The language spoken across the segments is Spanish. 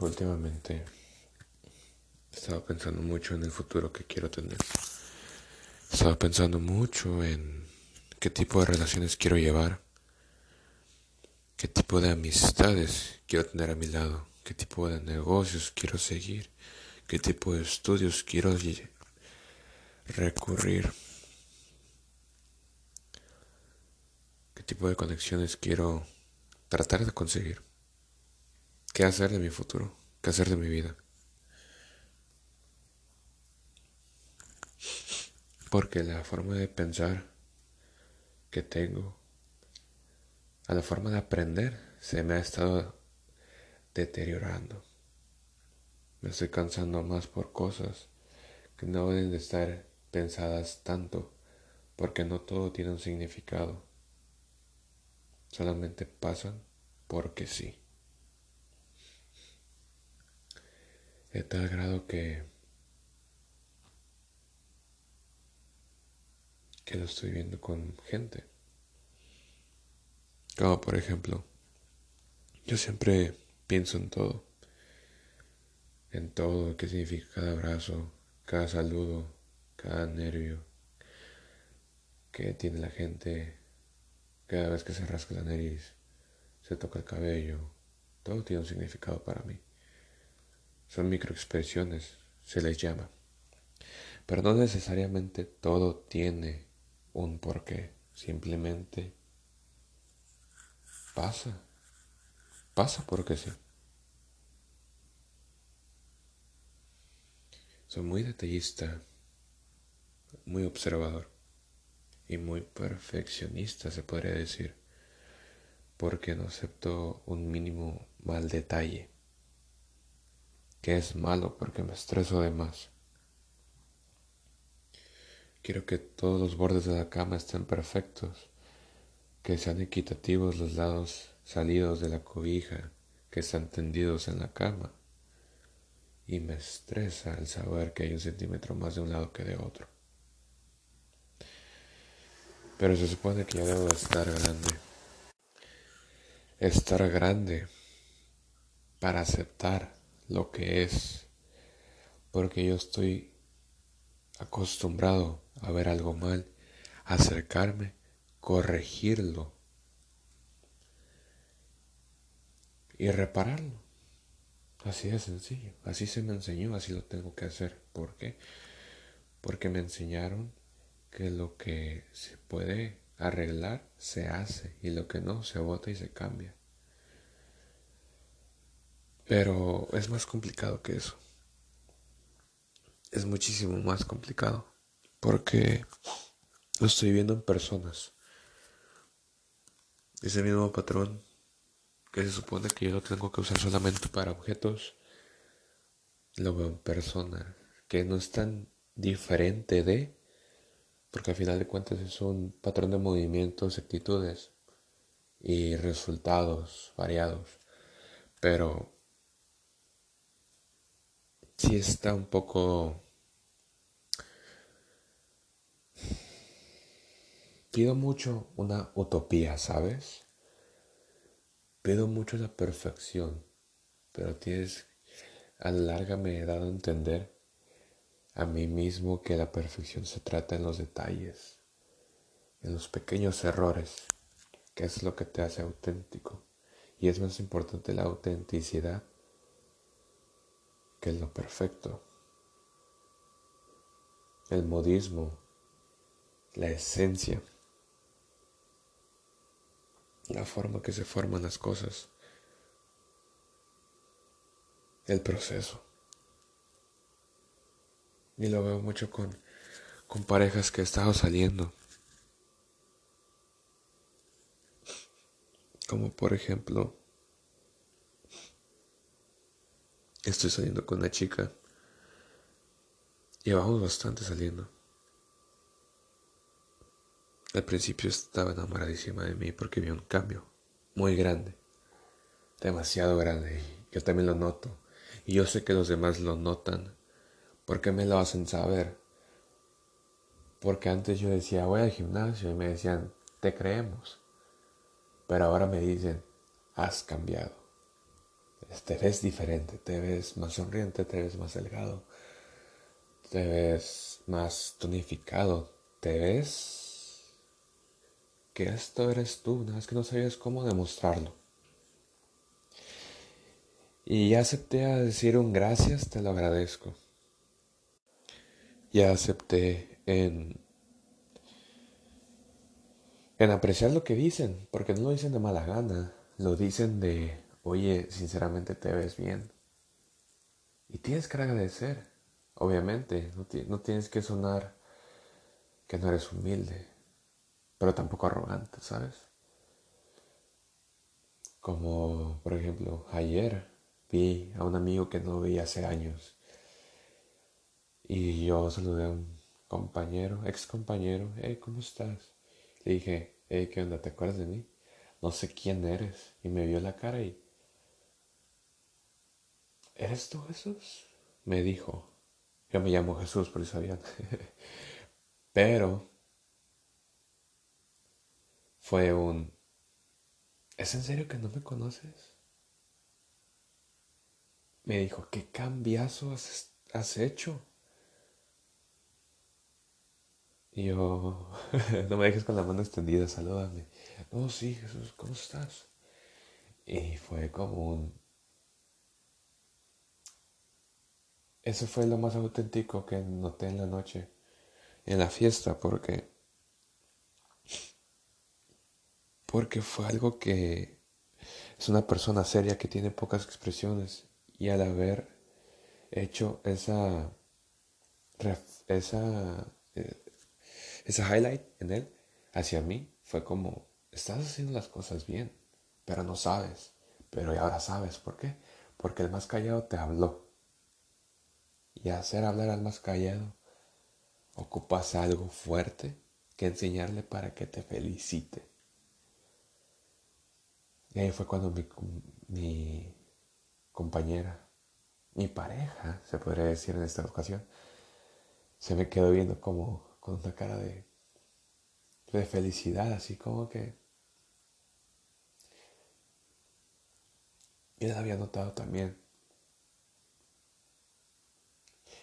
Últimamente he estado pensando mucho en el futuro que quiero tener. He estado pensando mucho en qué tipo de relaciones quiero llevar, qué tipo de amistades quiero tener a mi lado, qué tipo de negocios quiero seguir, qué tipo de estudios quiero recurrir, qué tipo de conexiones quiero tratar de conseguir qué hacer de mi futuro, qué hacer de mi vida. Porque la forma de pensar que tengo, a la forma de aprender, se me ha estado deteriorando. Me estoy cansando más por cosas que no deben de estar pensadas tanto, porque no todo tiene un significado. Solamente pasan porque sí. De tal grado que que lo estoy viendo con gente. Como por ejemplo, yo siempre pienso en todo, en todo, qué significa cada abrazo, cada saludo, cada nervio que tiene la gente cada vez que se rasca la nariz, se toca el cabello, todo tiene un significado para mí. Son microexpresiones, se les llama. Pero no necesariamente todo tiene un porqué. Simplemente pasa. Pasa porque sí. Soy muy detallista, muy observador y muy perfeccionista, se podría decir, porque no acepto un mínimo mal detalle que es malo porque me estreso de más. Quiero que todos los bordes de la cama estén perfectos, que sean equitativos los lados salidos de la cobija, que están tendidos en la cama. Y me estresa el saber que hay un centímetro más de un lado que de otro. Pero se supone que ya debo estar grande. Estar grande para aceptar lo que es, porque yo estoy acostumbrado a ver algo mal, acercarme, corregirlo y repararlo. Así de sencillo, así se me enseñó, así lo tengo que hacer. ¿Por qué? Porque me enseñaron que lo que se puede arreglar se hace y lo que no se bota y se cambia. Pero es más complicado que eso. Es muchísimo más complicado. Porque lo estoy viendo en personas. Ese mismo patrón que se supone que yo lo tengo que usar solamente para objetos, lo veo en personas. Que no es tan diferente de, porque al final de cuentas es un patrón de movimientos, actitudes y resultados variados. Pero sí está un poco... Pido mucho una utopía, ¿sabes? Pido mucho la perfección, pero tienes, a la larga me he dado a entender a mí mismo que la perfección se trata en los detalles, en los pequeños errores, que es lo que te hace auténtico. Y es más importante la autenticidad que es lo perfecto. El modismo, la esencia, la forma que se forman las cosas, el proceso. Y lo veo mucho con, con parejas que he estado saliendo. Como por ejemplo, Estoy saliendo con una chica. Llevamos bastante saliendo. Al principio estaba enamoradísima de mí porque vi un cambio muy grande, demasiado grande. Yo también lo noto. Y yo sé que los demás lo notan. porque me lo hacen saber? Porque antes yo decía, voy al gimnasio y me decían, te creemos. Pero ahora me dicen, has cambiado te ves diferente, te ves más sonriente, te ves más delgado, te ves más tonificado, te ves que esto eres tú, nada más que no sabías cómo demostrarlo. Y ya acepté a decir un gracias, te lo agradezco. Ya acepté en en apreciar lo que dicen, porque no lo dicen de mala gana, lo dicen de, oye, sinceramente te ves bien. Y tienes que agradecer, obviamente, no, tienes que sonar que no eres humilde, pero tampoco arrogante, ¿sabes? Como, por ejemplo, ayer vi a un amigo que no veía hace años y yo saludé a un compañero, ex compañero, hey, ¿cómo estás? Le dije, hey, ¿qué onda? ¿Te acuerdas de mí? No sé quién eres. Y me vio la cara y... ¿Eres tú Jesús? Me dijo. Yo me llamo Jesús, por eso sabían. Pero fue un... ¿Es en serio que no me conoces? Me dijo, ¿qué cambiazo has, hecho? Y yo, no me dejes con la mano extendida, salúdame. No, sí, Jesús, ¿cómo estás? Y fue como un... Eso fue lo más auténtico que noté en la noche, en la fiesta, porque... Porque fue algo que es una persona seria que tiene pocas expresiones y al haber hecho esa... esa eh, ese highlight en él hacia mí fue como, estás haciendo las cosas bien, pero no sabes. Pero ahora sabes por qué. Porque el más callado te habló. Y hacer hablar al más callado, ocupas algo fuerte que enseñarle para que te felicite. Y ahí fue cuando mi, compañera, mi pareja, se podría decir en esta ocasión, se me quedó viendo como con una cara de, felicidad, así como que él había notado también.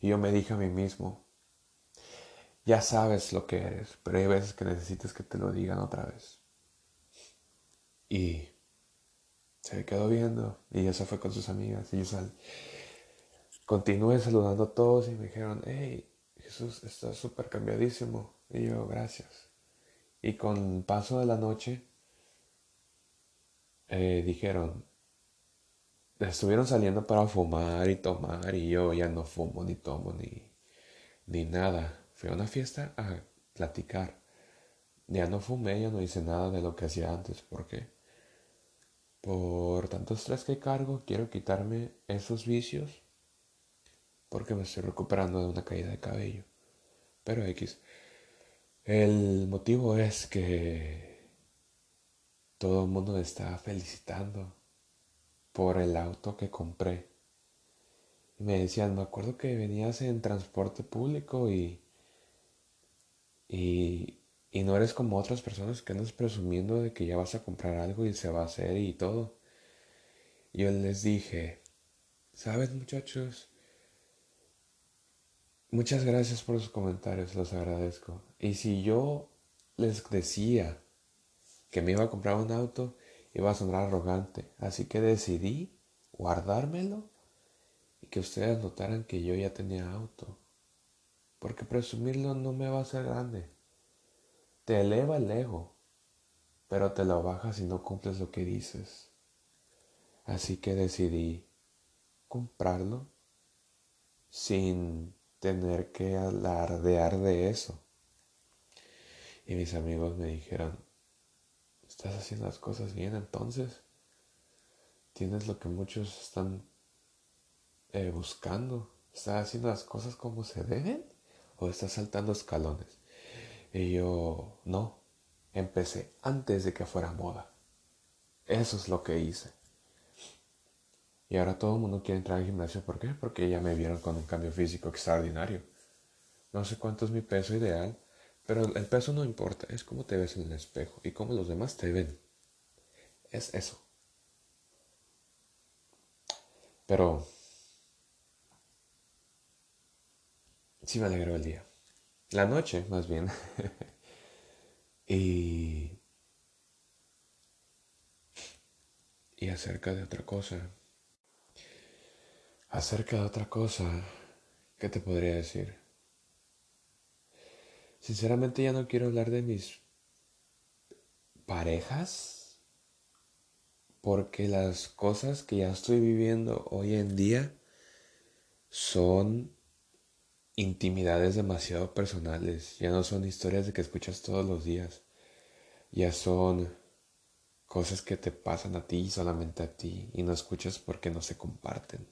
Y yo me dije a mí mismo, ya sabes lo que eres, pero hay veces que necesitas que te lo digan otra vez. Y se me quedó viendo y ya se fue con sus amigas y yo sal... continué saludando a todos y me dijeron, hey, Jesús está súper cambiadísimo. Y yo, gracias. Y con paso de la noche, eh, dijeron, estuvieron saliendo para fumar y tomar y yo ya no fumo ni tomo ni, ni nada. Fui a una fiesta a platicar. Ya no fumé, ya no hice nada de lo que hacía antes. ¿Por qué? Por tanto estrés que cargo, quiero quitarme esos vicios porque me estoy recuperando de una caída de cabello. Pero X. El motivo es que todo el mundo está felicitando por el auto que compré. Y me decían, me acuerdo que venías en transporte público y, y, y no eres como otras personas que andas presumiendo de que ya vas a comprar algo y se va a hacer y todo. Yo les dije, ¿sabes muchachos? Muchas gracias por sus comentarios, los agradezco. Y si yo les decía que me iba a comprar un auto, iba a sonar arrogante. Así que decidí guardármelo y que ustedes notaran que yo ya tenía auto. Porque presumirlo no me va a hacer grande. Te eleva el ego, pero te lo baja si no cumples lo que dices. Así que decidí comprarlo sin tener que alardear de eso. Y mis amigos me dijeron, estás haciendo las cosas bien entonces. Tienes lo que muchos están eh, buscando. ¿Estás haciendo las cosas como se deben? ¿O estás saltando escalones? Y yo, no, empecé antes de que fuera moda. Eso es lo que hice. Y ahora todo el mundo quiere entrar al gimnasio. ¿Por qué? Porque ya me vieron con un cambio físico extraordinario. No sé cuánto es mi peso ideal, pero el peso no importa. Es cómo te ves en el espejo y cómo los demás te ven. Es eso. Pero sí me alegró el día. La noche, más bien. y... Y acerca de otra cosa. Acerca de otra cosa, ¿qué te podría decir? Sinceramente ya no quiero hablar de mis parejas porque las cosas que ya estoy viviendo hoy en día son intimidades demasiado personales, ya no son historias de que escuchas todos los días, ya son cosas que te pasan a ti, solamente a ti, y no escuchas porque no se comparten.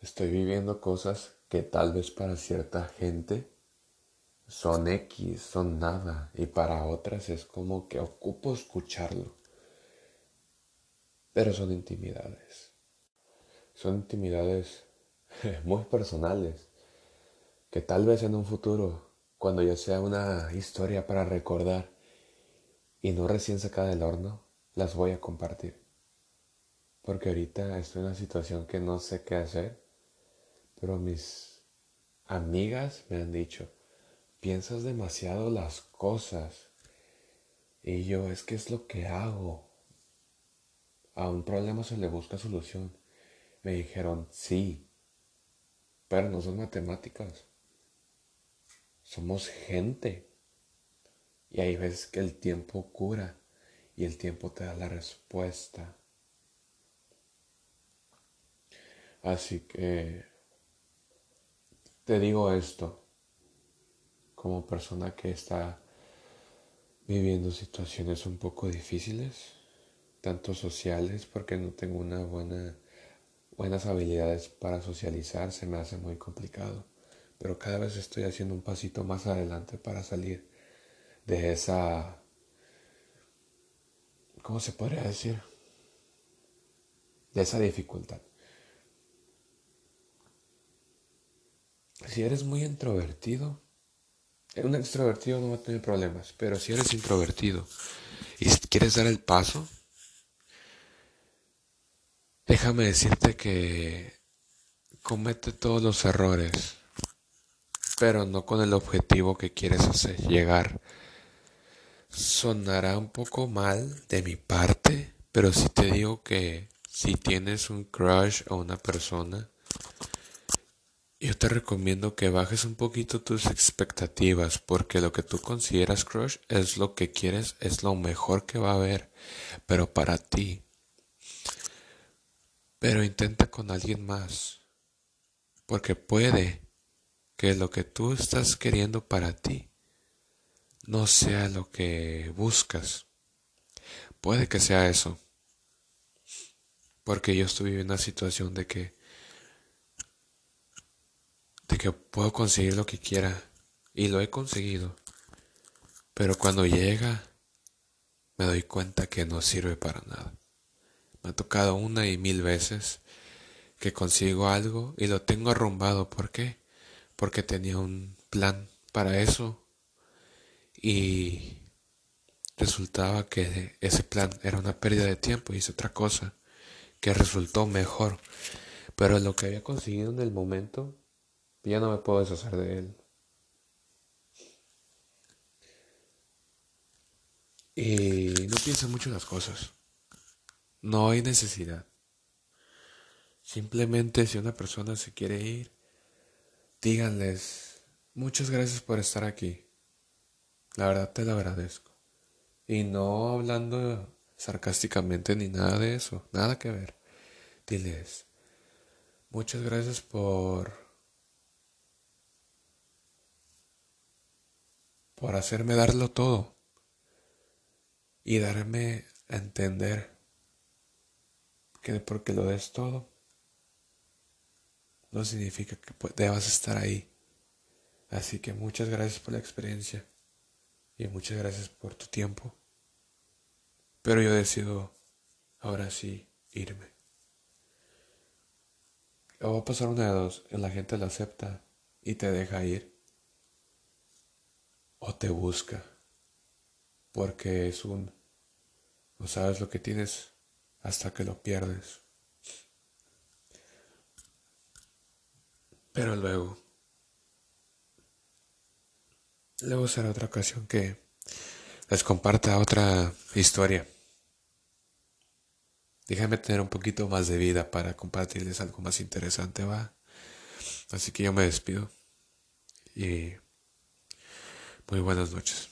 Estoy viviendo cosas que tal vez para cierta gente son X, son nada, y para otras es como que ocupo escucharlo. Pero son intimidades. Son intimidades muy personales que tal vez en un futuro, cuando ya sea una historia para recordar y no recién sacada del horno, las voy a compartir. Porque ahorita estoy en una situación que no sé qué hacer, pero mis amigas me han dicho, piensas demasiado las cosas. Y yo, es que es lo que hago. A un problema se le busca solución. Me dijeron, sí, pero no son matemáticas. Somos gente. Y hay veces que el tiempo cura y el tiempo te da la respuesta. Así que te digo esto como persona que está viviendo situaciones un poco difíciles, tanto sociales, porque no tengo una buena buenas habilidades para socializar, se me hace muy complicado pero cada vez estoy haciendo un pasito más adelante para salir de esa, ¿cómo se podría decir? De esa dificultad. Si eres muy introvertido, un extrovertido no va a tener problemas, pero si eres introvertido y quieres dar el paso, déjame decirte que comete todos los errores pero no con el objetivo que quieres hacer llegar. Sonará un poco mal de mi parte, pero si te digo que si tienes un crush o una persona, yo te recomiendo que bajes un poquito tus expectativas, porque lo que tú consideras crush es lo que quieres, es lo mejor que va a haber, pero para ti. Pero intenta con alguien más, porque puede que lo que tú estás queriendo para ti no sea lo que buscas. Puede que sea eso. Porque yo estoy en una situación de que de que puedo conseguir lo que quiera y lo he conseguido. Pero cuando llega me doy cuenta que no sirve para nada. Me ha tocado una y mil veces que consigo algo y lo tengo arrumbado. ¿Por qué? porque tenía un plan para eso y resultaba que ese plan era una pérdida de tiempo y hice otra cosa que resultó mejor. Pero lo que había conseguido en el momento, ya no me puedo deshacer de él. Y no piensa mucho en las cosas. No hay necesidad. Simplemente si una persona se quiere ir, díganles, muchas gracias por estar aquí. La verdad te lo agradezco. Y no hablando sarcásticamente ni nada de eso, nada que ver. Diles, muchas gracias por por hacerme darlo todo y darme a entender que porque lo des todo no significa que debas estar ahí. Así que muchas gracias por la experiencia y muchas gracias por tu tiempo. Pero yo decido ahora sí irme. O va a pasar una de dos, la gente lo acepta y te deja ir. O te busca. Porque es un... No sabes lo que tienes hasta que lo pierdes. Pero luego, luego será otra ocasión que les comparta otra historia. Déjame tener un poquito más de vida para compartirles algo más interesante, va. Así que yo me despido y muy buenas noches.